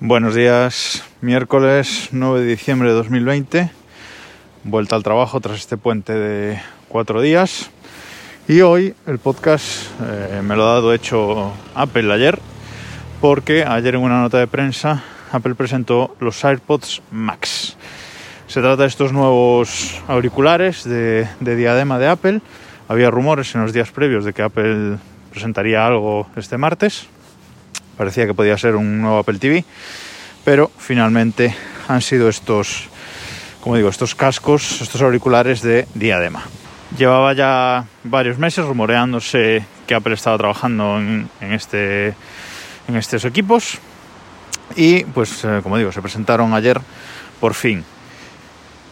Buenos días, miércoles 9 de diciembre de 2020, vuelta al trabajo tras este puente de cuatro días. Y hoy el podcast eh, me lo ha dado hecho Apple ayer, porque ayer en una nota de prensa Apple presentó los AirPods Max. Se trata de estos nuevos auriculares de, de diadema de Apple. Había rumores en los días previos de que Apple presentaría algo este martes parecía que podía ser un nuevo Apple TV, pero finalmente han sido estos, como digo, estos cascos, estos auriculares de diadema. Llevaba ya varios meses rumoreándose que Apple estaba trabajando en, este, estos equipos y pues eh, como digo, se presentaron ayer por fin.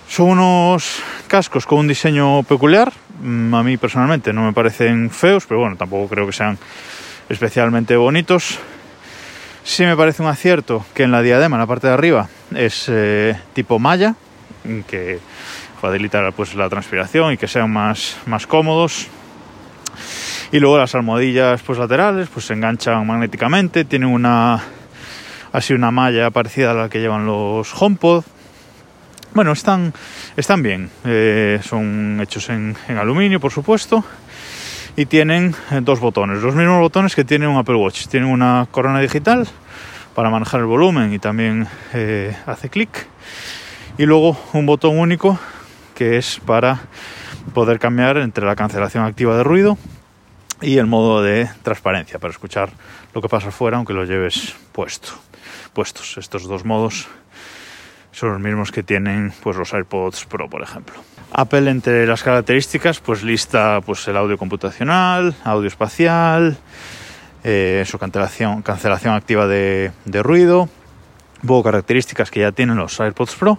Son unos cascos con un diseño peculiar. Mm, a mí personalmente no me parecen feos, pero bueno, tampoco creo que sean especialmente bonitos. Sí me parece un acierto que en la diadema, en la parte de arriba, es eh, tipo malla, que facilita pues, la transpiración y que sean más, más cómodos. Y luego las almohadillas pues, laterales pues, se enganchan magnéticamente, tienen una, así una malla parecida a la que llevan los HomePod. Bueno, están, están bien, eh, son hechos en, en aluminio, por supuesto y tienen eh, dos botones, los mismos botones que tiene un Apple Watch. Tienen una corona digital para manejar el volumen y también eh, hace clic. Y luego un botón único que es para poder cambiar entre la cancelación activa de ruido y el modo de transparencia para escuchar lo que pasa afuera aunque lo lleves puesto. Puestos estos dos modos son los mismos que tienen pues los AirPods Pro, por ejemplo. Apple entre las características pues lista pues el audio computacional, audio espacial, eh, su cancelación, cancelación activa de, ruido, hubo características que ya tienen los AirPods Pro,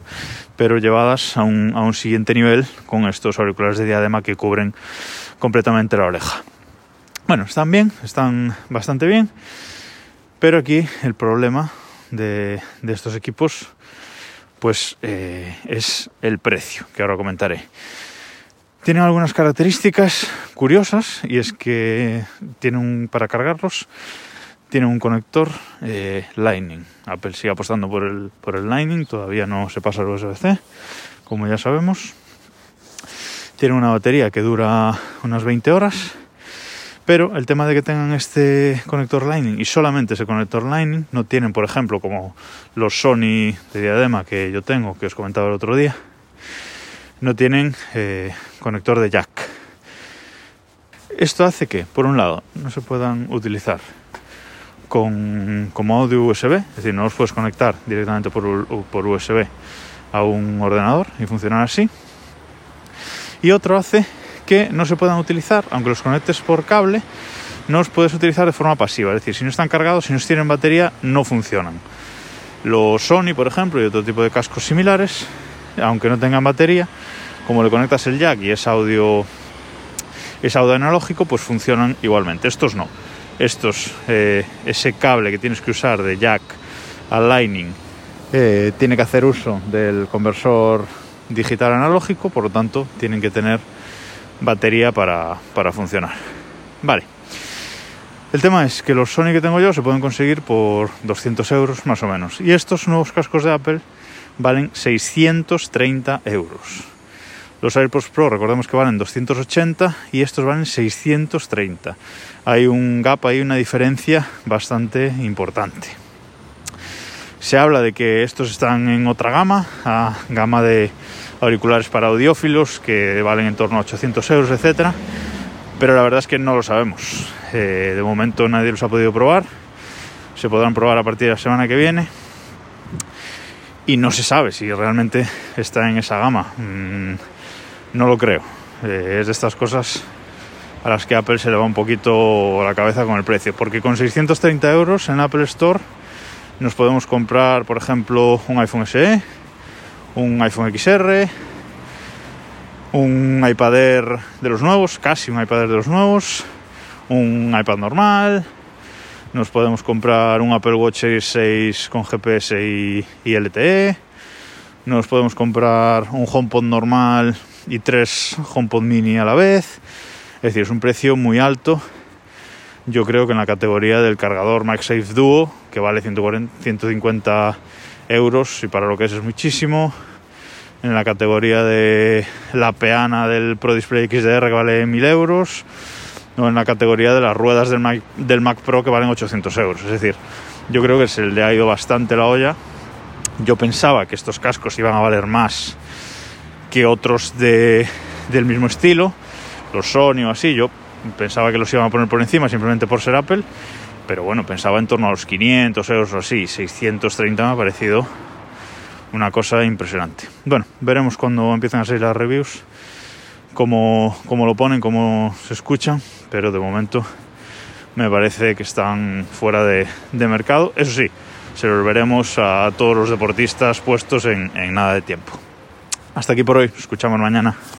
pero llevadas a un, a un siguiente nivel con estos auriculares de diadema que cubren completamente la oreja. Bueno, están bien, están bastante bien, pero aquí el problema de, de estos equipos pues eh, es el precio, que ahora comentaré. Tienen algunas características curiosas y es que tienen para cargarlos tiene un conector eh, Lightning. Apple sigue apostando por el, por el Lightning, todavía no se pasa al USB-C, como ya sabemos. Tiene una batería que dura unas 20 horas pero el tema de que tengan este conector Lightning y solamente ese conector Lightning, no tienen, por ejemplo, como los Sony de diadema que yo tengo, que os comentaba el otro día, no tienen eh, conector de jack. Esto hace que, por un lado, no se puedan utilizar con, como audio USB, es decir, no los puedes conectar directamente por, por USB a un ordenador y funcionar así. Y otro hace que no se puedan utilizar, aunque los conectes por cable, no los puedes utilizar de forma pasiva. Es decir, si no están cargados, si no tienen batería, no funcionan. Los Sony, por ejemplo, y otro tipo de cascos similares, aunque no tengan batería, como le conectas el jack y es audio, es audio analógico, pues funcionan igualmente. Estos no. Estos, eh, ese cable que tienes que usar de jack al Lightning, eh, tiene que hacer uso del conversor digital analógico, por lo tanto, tienen que tener batería para, para funcionar. Vale. El tema es que los Sony que tengo yo se pueden conseguir por 200 euros más o menos. Y estos nuevos cascos de Apple valen 630 euros. Los AirPods Pro recordemos que valen 280 y estos valen 630. Hay un gap, hay una diferencia bastante importante. Se habla de que estos están en otra gama, gama de auriculares para audiófilos que valen en torno a 800 euros, etcétera. Pero la verdad es que no lo sabemos. Eh, de momento nadie los ha podido probar. Se podrán probar a partir de la semana que viene. Y no se sabe si realmente está en esa gama. Mm, no lo creo. Eh, es de estas cosas a las que Apple se le va un poquito la cabeza con el precio. Porque con 630 euros en Apple Store nos podemos comprar, por ejemplo, un iPhone SE, un iPhone XR, un iPad Air de los nuevos, casi un iPad Air de los nuevos, un iPad normal, nos podemos comprar un Apple Watch Series 6 con GPS y, y, LTE, nos podemos comprar un HomePod normal y tres HomePod mini a la vez, es decir, es un precio muy alto yo creo que en la categoría del cargador MagSafe Duo, que vale 140, 150 euros y para lo que es es muchísimo. En la categoría de la peana del Pro Display XDR que vale 1000 euros. O en la categoría de las ruedas del Mac, del Mac Pro que valen 800 euros. Es decir, yo creo que se le ha ido bastante la olla. Yo pensaba que estos cascos iban a valer más que otros de, del mismo estilo, los Sony o así. Yo pensaba que los iban a poner por encima simplemente por ser Apple, pero bueno, pensaba en torno a los 500 euros o así, 630 me ha parecido una cosa impresionante. Bueno, veremos cuando empiecen a salir las reviews cómo, cómo lo ponen, cómo se escuchan, pero de momento me parece que están fuera de, mercado. Eso sí, se los veremos a todos los deportistas puestos en nada de tiempo. Hasta aquí por hoy, escuchamos mañana.